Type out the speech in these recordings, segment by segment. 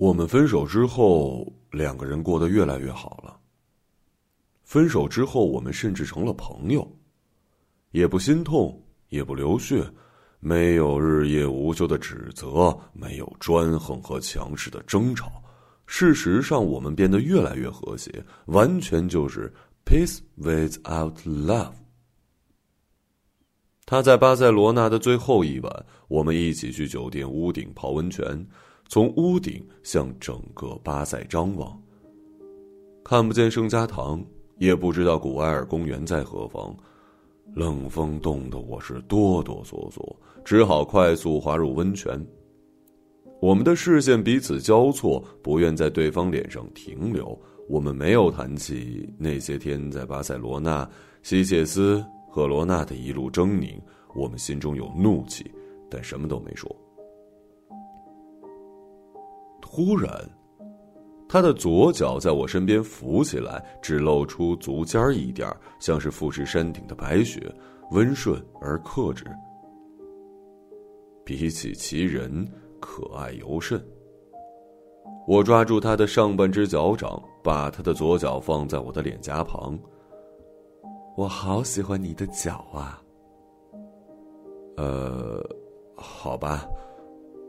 我们分手之后，两个人过得越来越好了。分手之后，我们甚至成了朋友，也不心痛，也不流血，没有日夜无休的指责，没有专横和强势的争吵。事实上，我们变得越来越和谐，完全就是 peace without love。他在巴塞罗那的最后一晚，我们一起去酒店屋顶泡温泉。从屋顶向整个巴塞张望，看不见圣家堂，也不知道古埃尔公园在何方，冷风冻得我是哆哆嗦嗦，只好快速滑入温泉。我们的视线彼此交错，不愿在对方脸上停留。我们没有谈起那些天在巴塞罗那、西切斯和罗纳的一路狰狞，我们心中有怒气，但什么都没说。突然，他的左脚在我身边浮起来，只露出足尖儿一点像是富士山顶的白雪，温顺而克制。比起其人，可爱尤甚。我抓住他的上半只脚掌，把他的左脚放在我的脸颊旁。我好喜欢你的脚啊。呃，好吧，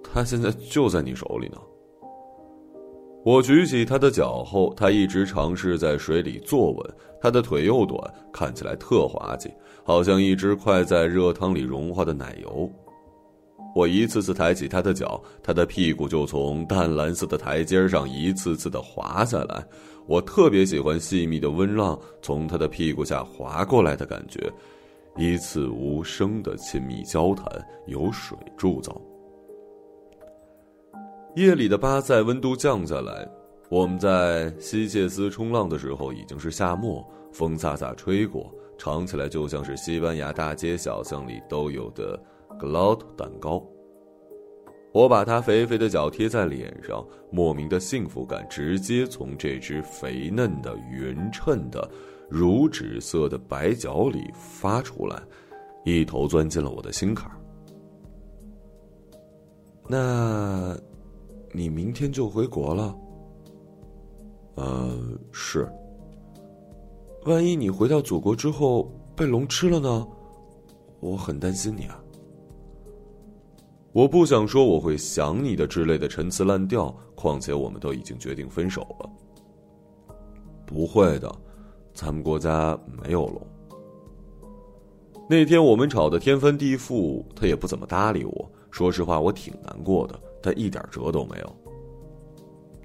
他现在就在你手里呢。我举起他的脚后，他一直尝试在水里坐稳。他的腿又短，看起来特滑稽，好像一只快在热汤里融化的奶油。我一次次抬起他的脚，他的屁股就从淡蓝色的台阶上一次次的滑下来。我特别喜欢细密的温浪从他的屁股下滑过来的感觉，一次无声的亲密交谈，由水铸造。夜里的巴塞温度降下来，我们在西切斯冲浪的时候已经是夏末，风飒飒吹过，尝起来就像是西班牙大街小巷里都有的 g l o t 蛋糕。我把它肥肥的脚贴在脸上，莫名的幸福感直接从这只肥嫩的、匀称的、乳脂色的白脚里发出来，一头钻进了我的心坎儿。那。你明天就回国了？呃，是。万一你回到祖国之后被龙吃了呢？我很担心你啊。我不想说我会想你的之类的陈词滥调，况且我们都已经决定分手了。不会的，咱们国家没有龙。那天我们吵得天翻地覆，他也不怎么搭理我。说实话，我挺难过的。他一点辙都没有。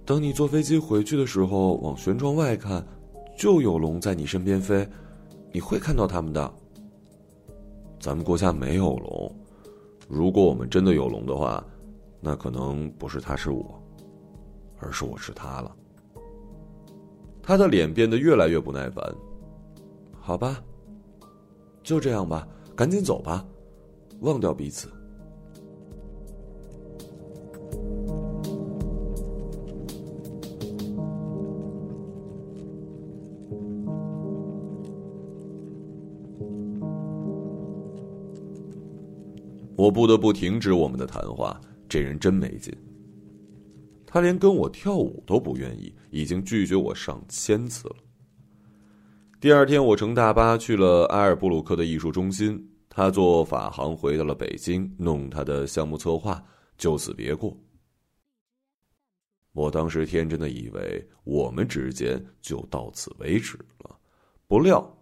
等你坐飞机回去的时候，往舷窗外看，就有龙在你身边飞，你会看到它们的。咱们国家没有龙，如果我们真的有龙的话，那可能不是他是我，而是我是他了。他的脸变得越来越不耐烦。好吧，就这样吧，赶紧走吧，忘掉彼此。我不得不停止我们的谈话。这人真没劲。他连跟我跳舞都不愿意，已经拒绝我上千次了。第二天，我乘大巴去了埃尔布鲁克的艺术中心。他坐法航回到了北京，弄他的项目策划，就此别过。我当时天真的以为我们之间就到此为止了，不料，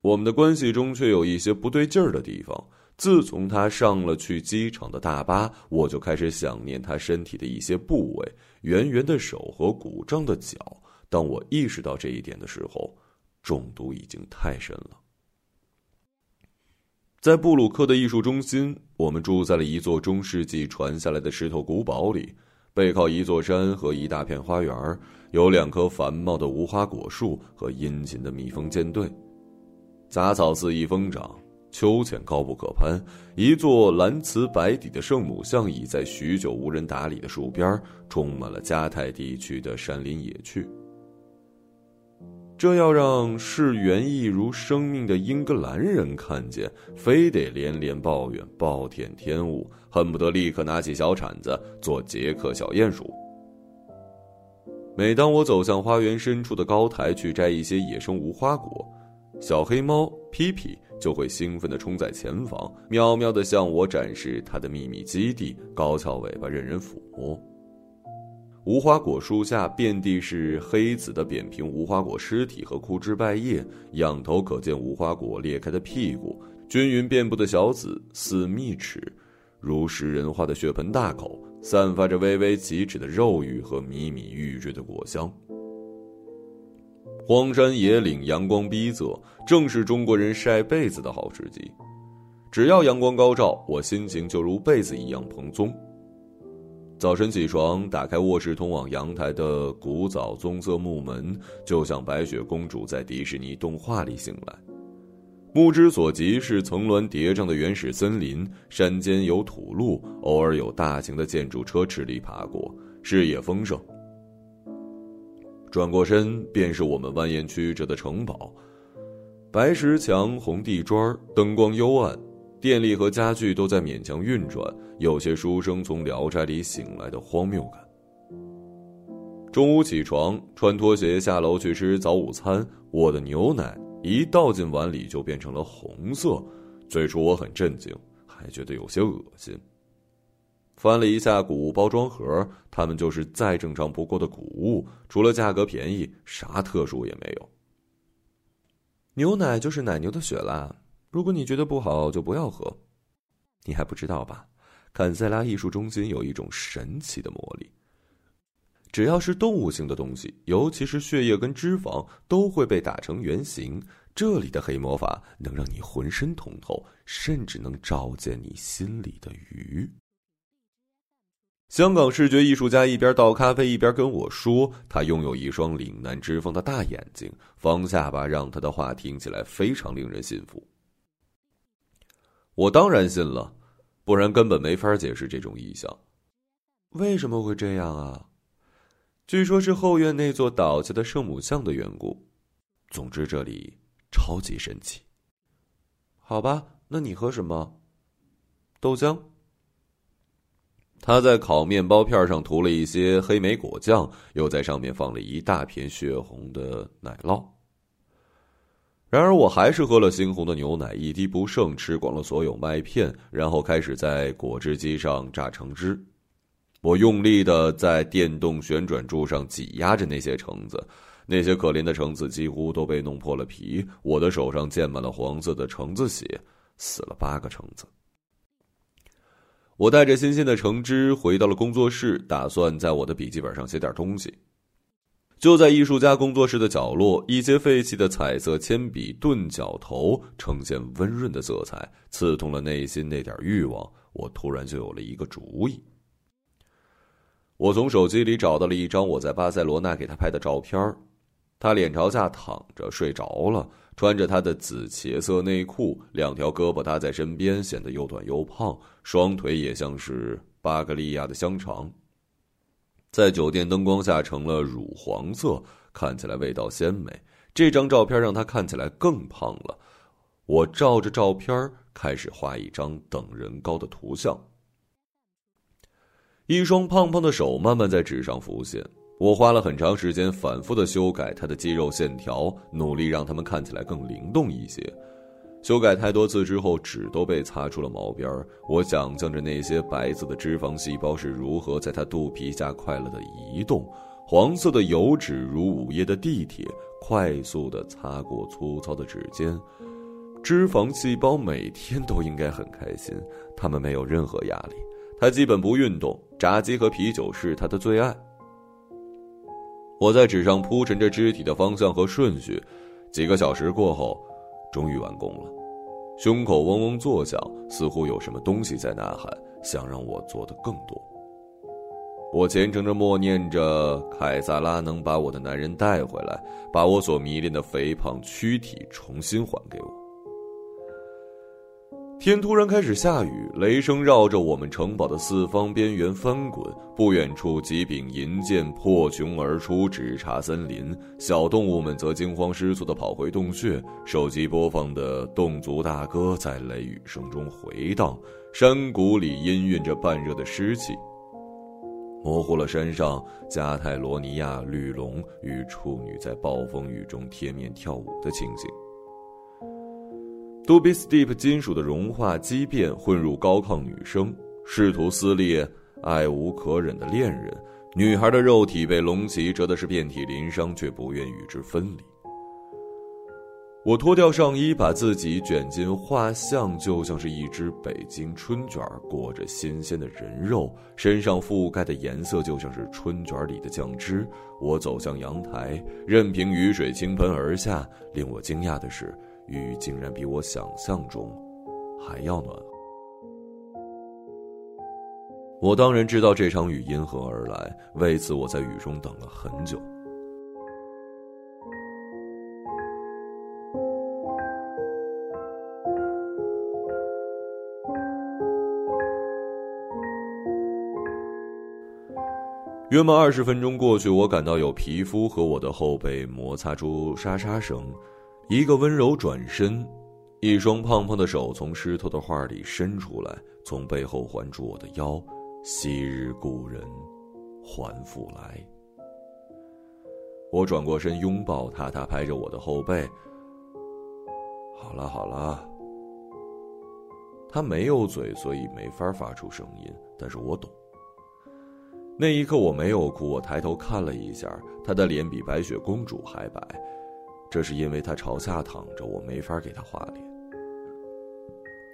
我们的关系中却有一些不对劲儿的地方。自从他上了去机场的大巴，我就开始想念他身体的一些部位：圆圆的手和鼓胀的脚。当我意识到这一点的时候，中毒已经太深了。在布鲁克的艺术中心，我们住在了一座中世纪传下来的石头古堡里，背靠一座山和一大片花园，有两棵繁茂的无花果树和殷勤的蜜蜂舰队，杂草肆意疯长。秋千高不可攀，一座蓝瓷白底的圣母像倚在许久无人打理的树边，充满了加泰地区的山林野趣。这要让视园艺如生命的英格兰人看见，非得连连抱怨暴殄天物，恨不得立刻拿起小铲子做杰克小鼹鼠。每当我走向花园深处的高台去摘一些野生无花果，小黑猫皮皮就会兴奋地冲在前方，喵喵地向我展示它的秘密基地，高翘尾巴任人抚摸。无花果树下遍地是黑紫的扁平无花果尸体和枯枝败叶，仰头可见无花果裂开的屁股，均匀遍布的小籽似蜜齿，如食人花的血盆大口。散发着微微起齿的肉欲和迷迷欲坠的果香。荒山野岭，阳光逼仄，正是中国人晒被子的好时机。只要阳光高照，我心情就如被子一样蓬松。早晨起床，打开卧室通往阳台的古早棕色木门，就像白雪公主在迪士尼动画里醒来。目之所及是层峦叠嶂的原始森林，山间有土路，偶尔有大型的建筑车驰力爬过，视野丰盛。转过身，便是我们蜿蜒曲折的城堡，白石墙、红地砖，灯光幽暗，电力和家具都在勉强运转，有些书生从聊斋里醒来的荒谬感。中午起床，穿拖鞋下楼去吃早午餐，我的牛奶。一倒进碗里就变成了红色，最初我很震惊，还觉得有些恶心。翻了一下谷物包装盒，它们就是再正常不过的谷物，除了价格便宜，啥特殊也没有。牛奶就是奶牛的血啦，如果你觉得不好，就不要喝。你还不知道吧？坎塞拉艺术中心有一种神奇的魔力。只要是动物性的东西，尤其是血液跟脂肪，都会被打成圆形。这里的黑魔法能让你浑身通透，甚至能照见你心里的鱼。香港视觉艺术家一边倒咖啡一边跟我说，他拥有一双岭南之风的大眼睛，方下巴让他的话听起来非常令人信服。我当然信了，不然根本没法解释这种异象。为什么会这样啊？据说，是后院那座倒下的圣母像的缘故。总之，这里超级神奇。好吧，那你喝什么？豆浆。他在烤面包片上涂了一些黑莓果酱，又在上面放了一大片血红的奶酪。然而，我还是喝了猩红的牛奶，一滴不剩，吃光了所有麦片，然后开始在果汁机上榨橙汁。我用力的在电动旋转柱上挤压着那些橙子，那些可怜的橙子几乎都被弄破了皮。我的手上溅满了黄色的橙子血，死了八个橙子。我带着新鲜的橙汁回到了工作室，打算在我的笔记本上写点东西。就在艺术家工作室的角落，一些废弃的彩色铅笔钝角头呈现温润的色彩，刺痛了内心那点欲望。我突然就有了一个主意。我从手机里找到了一张我在巴塞罗那给他拍的照片他脸朝下躺着睡着了，穿着他的紫茄色内裤，两条胳膊搭在身边，显得又短又胖，双腿也像是巴格利亚的香肠，在酒店灯光下成了乳黄色，看起来味道鲜美。这张照片让他看起来更胖了。我照着照片开始画一张等人高的图像。一双胖胖的手慢慢在纸上浮现，我花了很长时间反复的修改他的肌肉线条，努力让他们看起来更灵动一些。修改太多次之后，纸都被擦出了毛边儿。我想象着那些白色的脂肪细胞是如何在他肚皮下快乐的移动，黄色的油脂如午夜的地铁，快速的擦过粗糙的指尖。脂肪细胞每天都应该很开心，它们没有任何压力。他基本不运动，炸鸡和啤酒是他的最爱。我在纸上铺陈着肢体的方向和顺序，几个小时过后，终于完工了。胸口嗡嗡作响，似乎有什么东西在呐喊，想让我做的更多。我虔诚着默念着：凯撒拉能把我的男人带回来，把我所迷恋的肥胖躯体重新还给我。天突然开始下雨，雷声绕着我们城堡的四方边缘翻滚。不远处，几柄银剑破穹而出，直插森林。小动物们则惊慌失措地跑回洞穴。手机播放的侗族大歌在雷雨声中回荡，山谷里氤氲着半热的湿气。模糊了山上加泰罗尼亚绿龙与处女在暴风雨中贴面跳舞的情景。杜比斯蒂普金属的融化畸变混入高亢女声，试图撕裂爱无可忍的恋人。女孩的肉体被龙骑折的是遍体鳞伤，却不愿与之分离。我脱掉上衣，把自己卷进画像，就像是一只北京春卷裹着新鲜的人肉，身上覆盖的颜色就像是春卷里的酱汁。我走向阳台，任凭雨水倾盆而下。令我惊讶的是，雨竟然比我想象中还要暖和。我当然知道这场雨因何而来，为此我在雨中等了很久。约莫二十分钟过去，我感到有皮肤和我的后背摩擦出沙沙声。一个温柔转身，一双胖胖的手从湿透的画里伸出来，从背后环住我的腰。昔日故人，还复来。我转过身拥抱他，他拍着我的后背。好了好了。他没有嘴，所以没法发出声音，但是我懂。那一刻我没有哭，我抬头看了一下，他的脸比白雪公主还白，这是因为他朝下躺着，我没法给他画脸，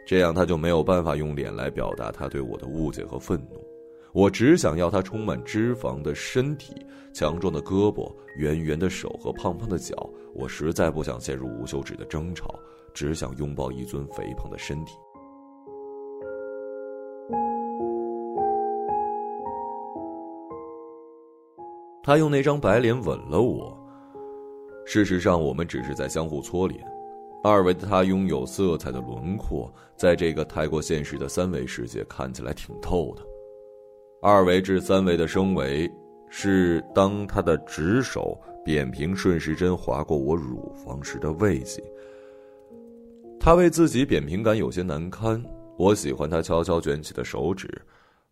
这样他就没有办法用脸来表达他对我的误解和愤怒。我只想要他充满脂肪的身体、强壮的胳膊、圆圆的手和胖胖的脚。我实在不想陷入无休止的争吵，只想拥抱一尊肥胖的身体。他用那张白脸吻了我。事实上，我们只是在相互搓脸。二维的他拥有色彩的轮廓，在这个太过现实的三维世界看起来挺透的。二维至三维的升维，是当他的直手扁平顺时针划过我乳房时的慰藉。他为自己扁平感有些难堪，我喜欢他悄悄卷起的手指，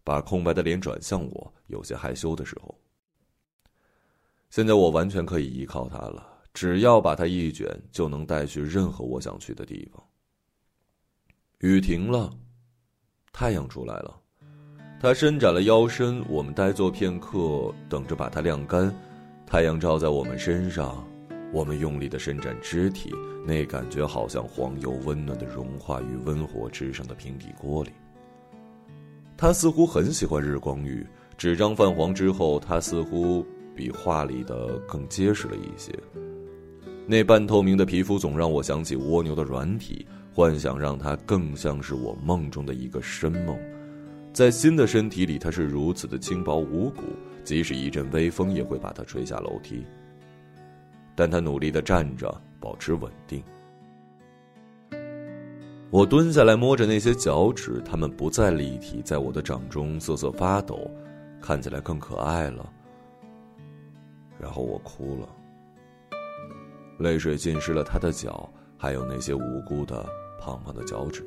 把空白的脸转向我，有些害羞的时候。现在我完全可以依靠他了，只要把它一卷，就能带去任何我想去的地方。雨停了，太阳出来了，它伸展了腰身，我们呆坐片刻，等着把它晾干。太阳照在我们身上，我们用力的伸展肢体，那感觉好像黄油温暖的融化于温火之上的平底锅里。他似乎很喜欢日光浴，纸张泛黄之后，他似乎。比画里的更结实了一些。那半透明的皮肤总让我想起蜗牛的软体，幻想让它更像是我梦中的一个深梦。在新的身体里，它是如此的轻薄无骨，即使一阵微风也会把它吹下楼梯。但他努力的站着，保持稳定。我蹲下来摸着那些脚趾，它们不再立体，在我的掌中瑟瑟发抖，看起来更可爱了。然后我哭了，泪水浸湿了他的脚，还有那些无辜的胖胖的脚趾。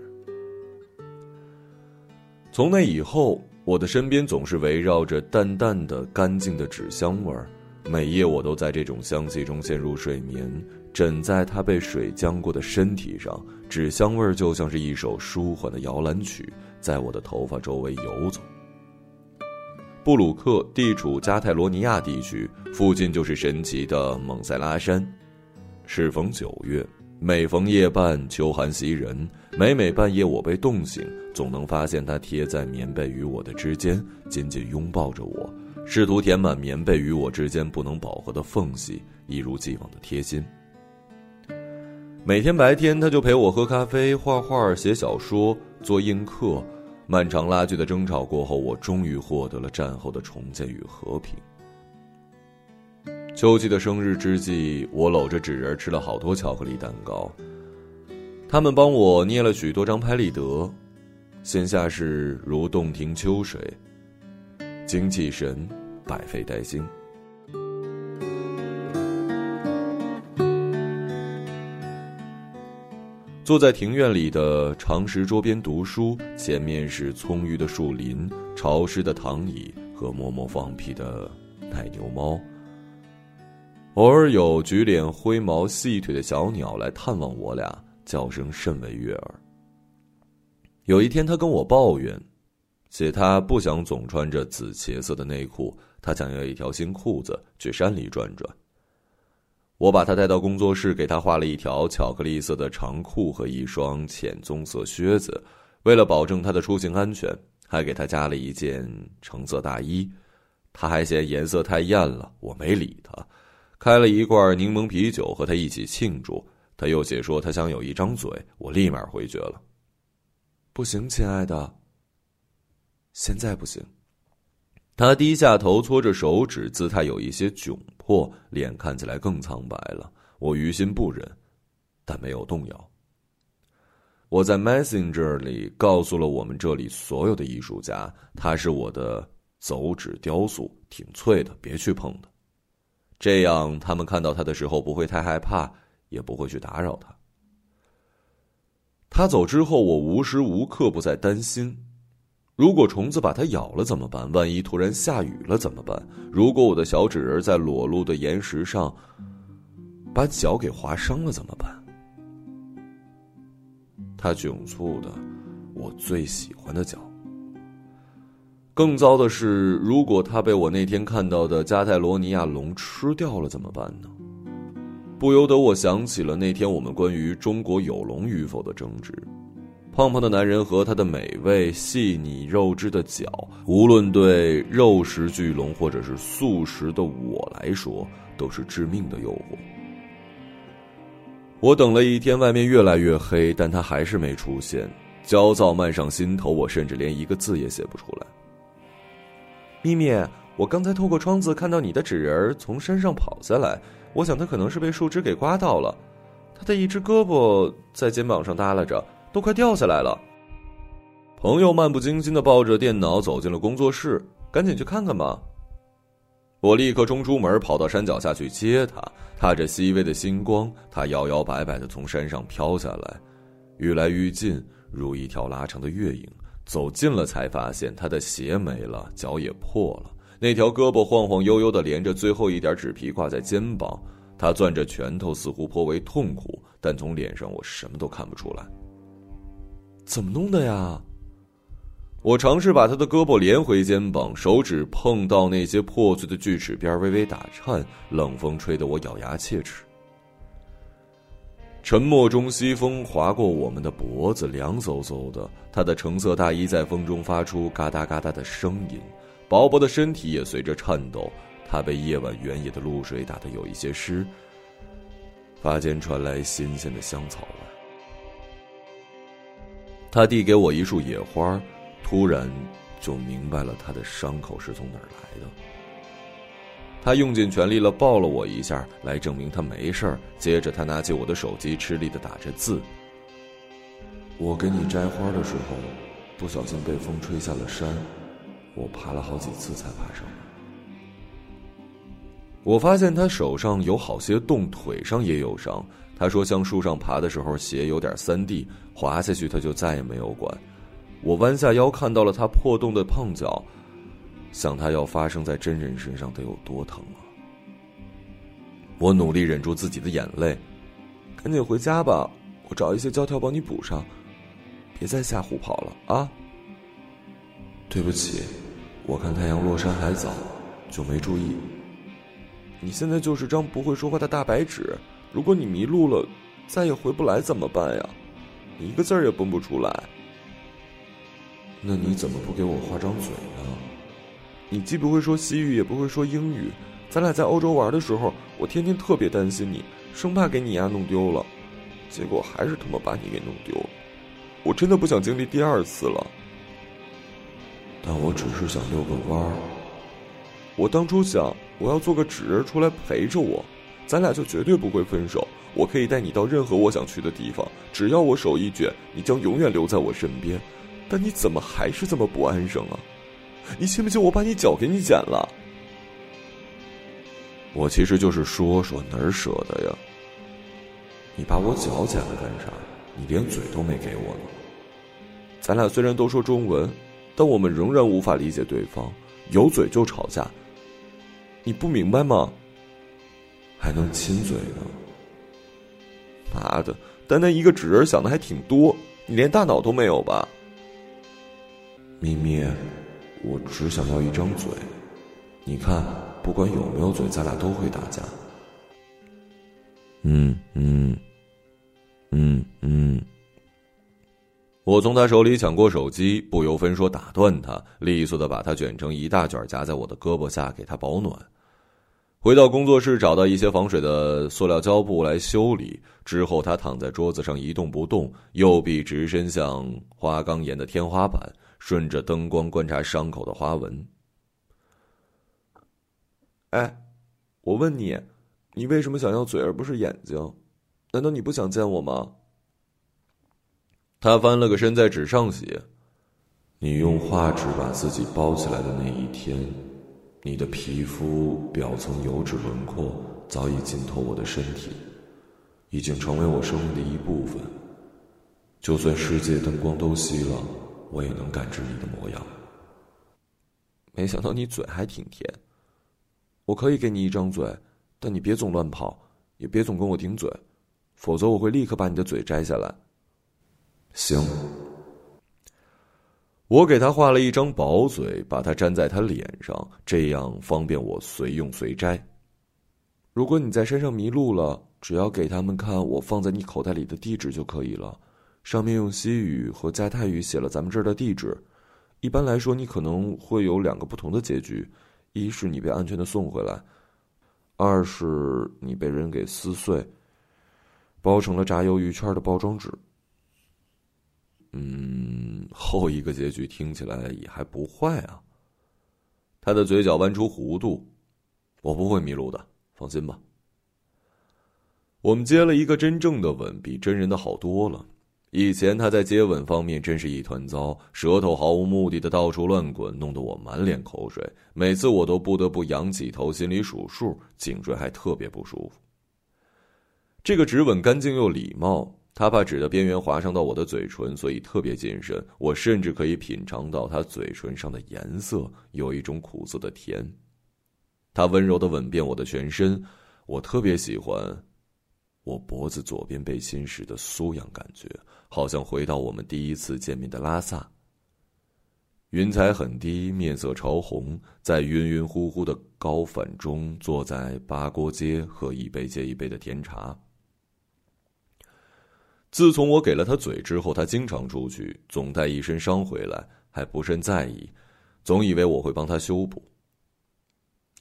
从那以后，我的身边总是围绕着淡淡的、干净的纸香味儿，每夜我都在这种香气中陷入睡眠，枕在他被水浆过的身体上，纸香味儿就像是一首舒缓的摇篮曲，在我的头发周围游走。布鲁克地处加泰罗尼亚地区，附近就是神奇的蒙塞拉山。适逢九月，每逢夜半，秋寒袭人，每每半夜我被冻醒，总能发现他贴在棉被与我的之间，紧紧拥抱着我，试图填满棉被与我之间不能饱和的缝隙，一如既往的贴心。每天白天，他就陪我喝咖啡、画画、写小说、做映客。漫长拉锯的争吵过后，我终于获得了战后的重建与和平。秋季的生日之际，我搂着纸人吃了好多巧克力蛋糕。他们帮我捏了许多张拍立得，闲暇时如洞庭秋水，精气神，百废待兴。坐在庭院里的长石桌边读书，前面是葱郁的树林、潮湿的躺椅和默默放屁的奶牛猫。偶尔有橘脸灰毛细腿的小鸟来探望我俩，叫声甚为悦耳。有一天，他跟我抱怨，写他不想总穿着紫茄色的内裤，他想要一条新裤子去山里转转。我把他带到工作室，给他画了一条巧克力色的长裤和一双浅棕色靴子。为了保证他的出行安全，还给他加了一件橙色大衣。他还嫌颜色太艳了，我没理他。开了一罐柠檬啤酒和他一起庆祝。他又写说他想有一张嘴，我立马回绝了。不行，亲爱的。现在不行。他低下头搓着手指，姿态有一些窘迫，脸看起来更苍白了。我于心不忍，但没有动摇。我在 Messenger 里告诉了我们这里所有的艺术家，他是我的走纸雕塑，挺脆的，别去碰的。这样他们看到他的时候不会太害怕，也不会去打扰他。他走之后，我无时无刻不在担心。如果虫子把它咬了怎么办？万一突然下雨了怎么办？如果我的小纸人在裸露的岩石上把脚给划伤了怎么办？他窘促的，我最喜欢的脚。更糟的是，如果他被我那天看到的加泰罗尼亚龙吃掉了怎么办呢？不由得我想起了那天我们关于中国有龙与否的争执。胖胖的男人和他的美味、细腻肉质的脚，无论对肉食巨龙或者是素食的我来说，都是致命的诱惑。我等了一天，外面越来越黑，但他还是没出现。焦躁漫上心头，我甚至连一个字也写不出来。咪咪，我刚才透过窗子看到你的纸人从山上跑下来，我想他可能是被树枝给刮到了，他的一只胳膊在肩膀上耷拉着。都快掉下来了。朋友漫不经心的抱着电脑走进了工作室，赶紧去看看吧。我立刻冲出门，跑到山脚下去接他。踏着细微的星光，他摇摇摆摆的从山上飘下来，愈来愈近，如一条拉长的月影。走近了，才发现他的鞋没了，脚也破了，那条胳膊晃晃悠悠的连着最后一点纸皮挂在肩膀。他攥着拳头，似乎颇为痛苦，但从脸上我什么都看不出来。怎么弄的呀？我尝试把他的胳膊连回肩膀，手指碰到那些破碎的锯齿边，微微打颤。冷风吹得我咬牙切齿。沉默中，西风划过我们的脖子，凉飕飕的。他的橙色大衣在风中发出嘎哒嘎哒的声音，薄薄的身体也随着颤抖。他被夜晚原野的露水打得有一些湿，发间传来新鲜的香草味。他递给我一束野花，突然就明白了他的伤口是从哪儿来的。他用尽全力了，抱了我一下，来证明他没事儿。接着，他拿起我的手机，吃力的打着字。我给你摘花的时候，不小心被风吹下了山，我爬了好几次才爬上来。我发现他手上有好些洞，腿上也有伤。他说：“向树上爬的时候，鞋有点三 D，滑下去他就再也没有管。”我弯下腰看到了他破洞的胖脚，想他要发生在真人身上得有多疼啊！我努力忍住自己的眼泪，赶紧回家吧，我找一些胶条帮你补上，别再吓唬跑了啊！对不起，我看太阳落山还早，就没注意。你现在就是张不会说话的大白纸。如果你迷路了，再也回不来怎么办呀？你一个字儿也蹦不出来。那你怎么不给我画张嘴呢？你既不会说西语，也不会说英语。咱俩在欧洲玩的时候，我天天特别担心你，生怕给你呀弄丢了，结果还是他妈把你给弄丢了。我真的不想经历第二次了。但我只是想遛个弯儿。我当初想，我要做个纸人出来陪着我。咱俩就绝对不会分手。我可以带你到任何我想去的地方，只要我手一卷，你将永远留在我身边。但你怎么还是这么不安生啊？你信不信我把你脚给你剪了？我其实就是说说，哪儿舍得呀？你把我脚剪了干啥？你连嘴都没给我呢。咱俩虽然都说中文，但我们仍然无法理解对方。有嘴就吵架。你不明白吗？还能亲嘴呢？妈的，单单一个纸人想的还挺多，你连大脑都没有吧？咪咪，我只想要一张嘴，你看，不管有没有嘴，咱俩都会打架。嗯嗯嗯嗯。我从他手里抢过手机，不由分说打断他，利索的把他卷成一大卷，夹在我的胳膊下给他保暖。回到工作室，找到一些防水的塑料胶布来修理。之后，他躺在桌子上一动不动，右臂直伸向花岗岩的天花板，顺着灯光观察伤口的花纹。哎，我问你，你为什么想要嘴而不是眼睛？难道你不想见我吗？他翻了个身，在纸上写：“你用画纸把自己包起来的那一天。”你的皮肤表层油脂轮廓早已浸透我的身体，已经成为我生命的一部分。就算世界灯光都熄了，我也能感知你的模样。没想到你嘴还挺甜。我可以给你一张嘴，但你别总乱跑，也别总跟我顶嘴，否则我会立刻把你的嘴摘下来。行。我给他画了一张薄嘴，把它粘在他脸上，这样方便我随用随摘。如果你在山上迷路了，只要给他们看我放在你口袋里的地址就可以了，上面用西语和加泰语写了咱们这儿的地址。一般来说，你可能会有两个不同的结局：一是你被安全的送回来，二是你被人给撕碎，包成了炸鱿鱼圈的包装纸。嗯，后一个结局听起来也还不坏啊。他的嘴角弯出弧度，我不会迷路的，放心吧。我们接了一个真正的吻，比真人的好多了。以前他在接吻方面真是一团糟，舌头毫无目的的到处乱滚，弄得我满脸口水。每次我都不得不仰起头，心里数数，颈椎还特别不舒服。这个直吻干净又礼貌。他怕纸的边缘划伤到我的嘴唇，所以特别谨慎。我甚至可以品尝到他嘴唇上的颜色，有一种苦涩的甜。他温柔的吻遍我的全身，我特别喜欢我脖子左边背心时的酥痒感觉，好像回到我们第一次见面的拉萨。云彩很低，面色潮红，在晕晕乎乎的高反中，坐在八锅街喝一杯接一杯的甜茶。自从我给了他嘴之后，他经常出去，总带一身伤回来，还不甚在意，总以为我会帮他修补。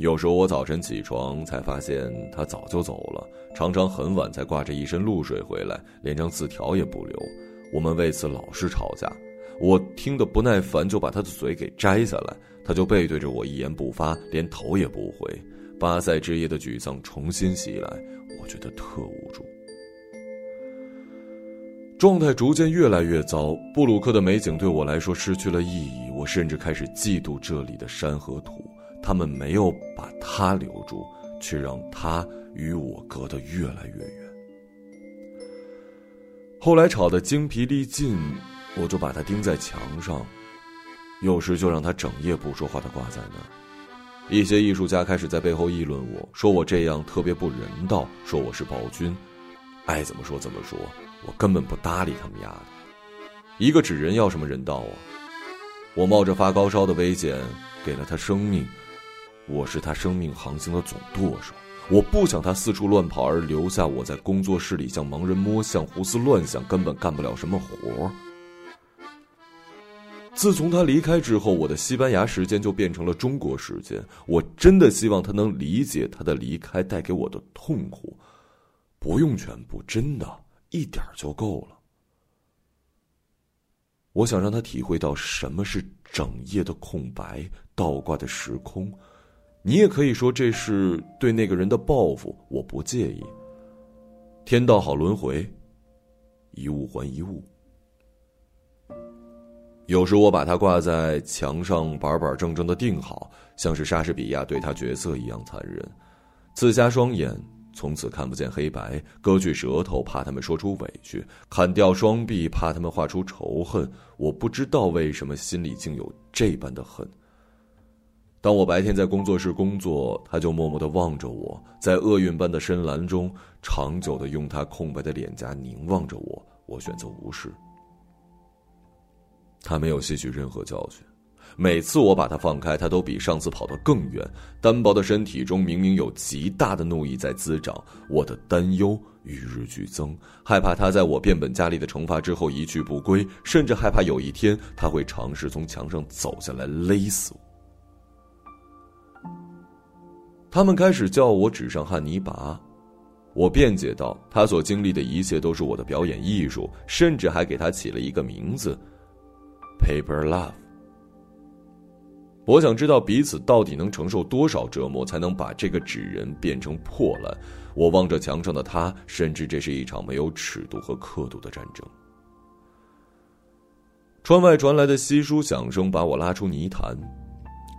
有时候我早晨起床才发现他早就走了，常常很晚才挂着一身露水回来，连张字条也不留。我们为此老是吵架，我听得不耐烦，就把他的嘴给摘下来，他就背对着我一言不发，连头也不回。巴塞之夜的沮丧重新袭来，我觉得特无助。状态逐渐越来越糟，布鲁克的美景对我来说失去了意义。我甚至开始嫉妒这里的山和土，他们没有把他留住，却让他与我隔得越来越远。后来吵得精疲力尽，我就把他钉在墙上，有时就让他整夜不说话的挂在那儿。一些艺术家开始在背后议论我，说我这样特别不人道，说我是暴君，爱怎么说怎么说。我根本不搭理他们丫的，一个纸人要什么人道啊？我冒着发高烧的危险给了他生命，我是他生命航行的总舵手。我不想他四处乱跑，而留下我在工作室里像盲人摸象，胡思乱想，根本干不了什么活儿。自从他离开之后，我的西班牙时间就变成了中国时间。我真的希望他能理解他的离开带给我的痛苦，不用全部，真的。一点就够了。我想让他体会到什么是整夜的空白、倒挂的时空。你也可以说这是对那个人的报复，我不介意。天道好轮回，一物还一物。有时我把它挂在墙上，板板正正的钉好，像是莎士比亚对他角色一样残忍，刺瞎双眼。从此看不见黑白，割去舌头，怕他们说出委屈；砍掉双臂，怕他们画出仇恨。我不知道为什么心里竟有这般的恨。当我白天在工作室工作，他就默默的望着我，在厄运般的深蓝中，长久的用他空白的脸颊凝望着我。我选择无视。他没有吸取任何教训，每次我把他放开，他都比上次跑得更远。单薄的身体中明明有极大的怒意在滋长，我的担忧与日俱增，害怕他在我变本加厉的惩罚之后一去不归，甚至害怕有一天他会尝试从墙上走下来勒死我。他们开始叫我纸上汉尼拔，我辩解道：“他所经历的一切都是我的表演艺术，甚至还给他起了一个名字，Paper Love。”我想知道彼此到底能承受多少折磨，才能把这个纸人变成破烂。我望着墙上的他，深知这是一场没有尺度和刻度的战争。窗外传来的稀疏响声把我拉出泥潭。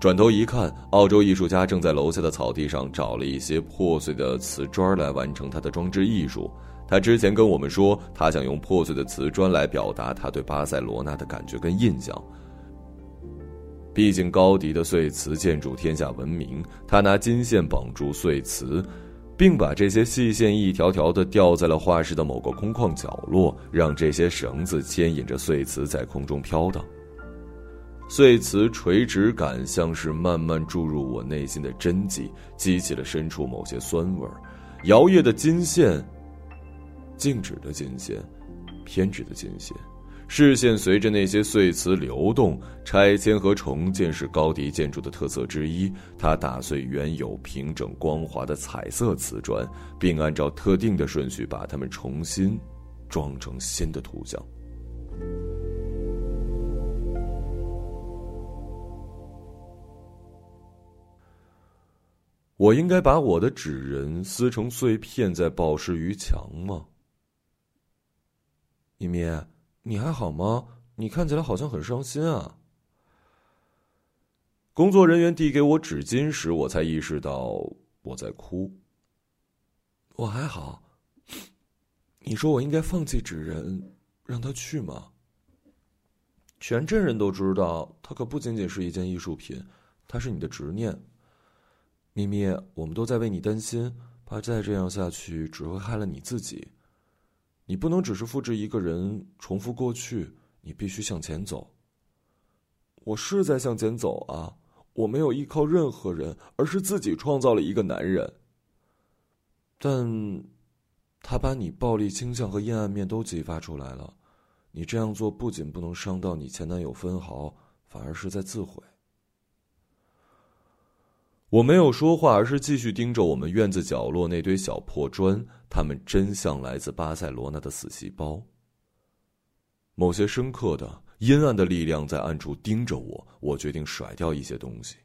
转头一看，澳洲艺术家正在楼下的草地上找了一些破碎的瓷砖来完成他的装置艺术。他之前跟我们说，他想用破碎的瓷砖来表达他对巴塞罗那的感觉跟印象。毕竟高迪的碎瓷建筑天下闻名，他拿金线绑住碎瓷，并把这些细线一条条的吊在了画室的某个空旷角落，让这些绳子牵引着碎瓷在空中飘荡。碎瓷垂直感像是慢慢注入我内心的真迹，激起了深处某些酸味儿。摇曳的金线，静止的金线，偏执的金线，视线随着那些碎瓷流动。拆迁和重建是高迪建筑的特色之一。他打碎原有平整光滑的彩色瓷砖，并按照特定的顺序把它们重新装成新的图像。我应该把我的纸人撕成碎片，再暴尸于墙吗？咪咪，你还好吗？你看起来好像很伤心啊。工作人员递给我纸巾时，我才意识到我在哭。我还好。你说我应该放弃纸人，让他去吗？全镇人都知道，它可不仅仅是一件艺术品，它是你的执念。咪咪，我们都在为你担心，怕再这样下去只会害了你自己。你不能只是复制一个人，重复过去，你必须向前走。我是在向前走啊，我没有依靠任何人，而是自己创造了一个男人。但，他把你暴力倾向和阴暗面都激发出来了。你这样做不仅不能伤到你前男友分毫，反而是在自毁。我没有说话，而是继续盯着我们院子角落那堆小破砖，它们真像来自巴塞罗那的死细胞。某些深刻的、阴暗的力量在暗处盯着我，我决定甩掉一些东西。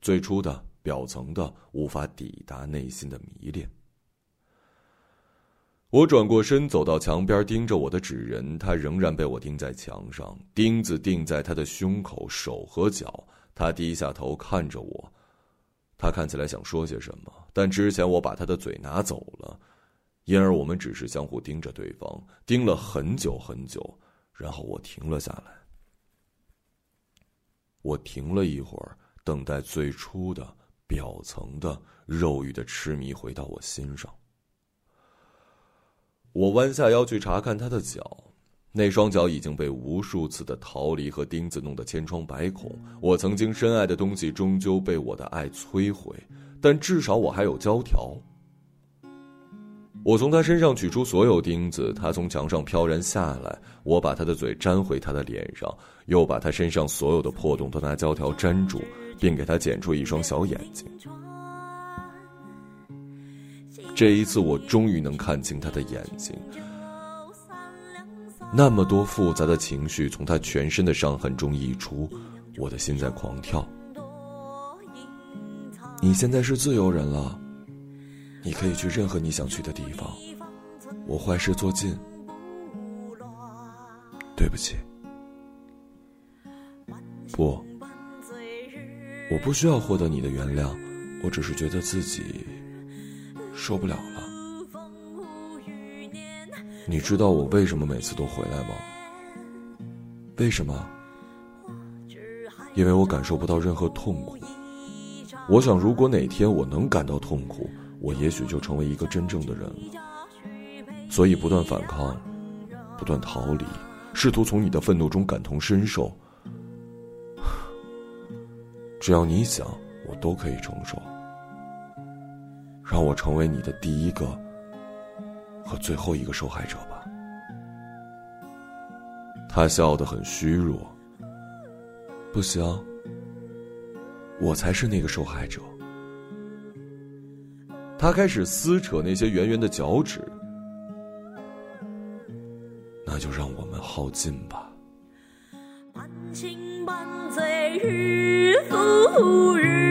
最初的、表层的，无法抵达内心的迷恋。我转过身，走到墙边，盯着我的纸人，他仍然被我钉在墙上，钉子钉在他的胸口、手和脚。他低下头看着我。他看起来想说些什么，但之前我把他的嘴拿走了，因而我们只是相互盯着对方，盯了很久很久，然后我停了下来。我停了一会儿，等待最初的表层的肉欲的痴迷回到我心上。我弯下腰去查看他的脚。那双脚已经被无数次的逃离和钉子弄得千疮百孔。我曾经深爱的东西终究被我的爱摧毁，但至少我还有胶条。我从他身上取出所有钉子，他从墙上飘然下来。我把他的嘴粘回他的脸上，又把他身上所有的破洞都拿胶条粘住，并给他剪出一双小眼睛。这一次，我终于能看清他的眼睛。那么多复杂的情绪从他全身的伤痕中溢出，我的心在狂跳。你现在是自由人了，你可以去任何你想去的地方。我坏事做尽，对不起。不，我不需要获得你的原谅，我只是觉得自己受不了了。你知道我为什么每次都回来吗？为什么？因为我感受不到任何痛苦。我想，如果哪天我能感到痛苦，我也许就成为一个真正的人了。所以，不断反抗，不断逃离，试图从你的愤怒中感同身受。只要你想，我都可以承受。让我成为你的第一个和最后一个受害者吧。他笑得很虚弱。不行，我才是那个受害者。他开始撕扯那些圆圆的脚趾，那就让我们耗尽吧。半情半醉日复日，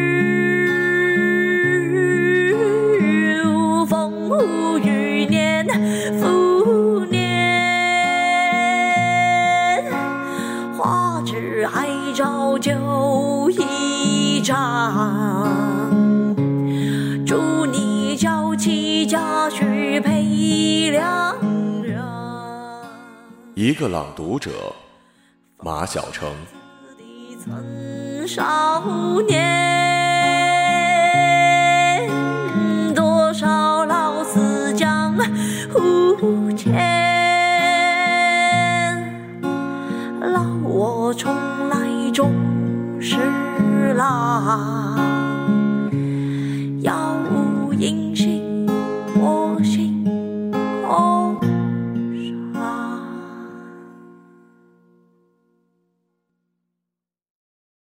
一个朗读者，马晓成。少年，多少老死江湖间，老我重来终是老。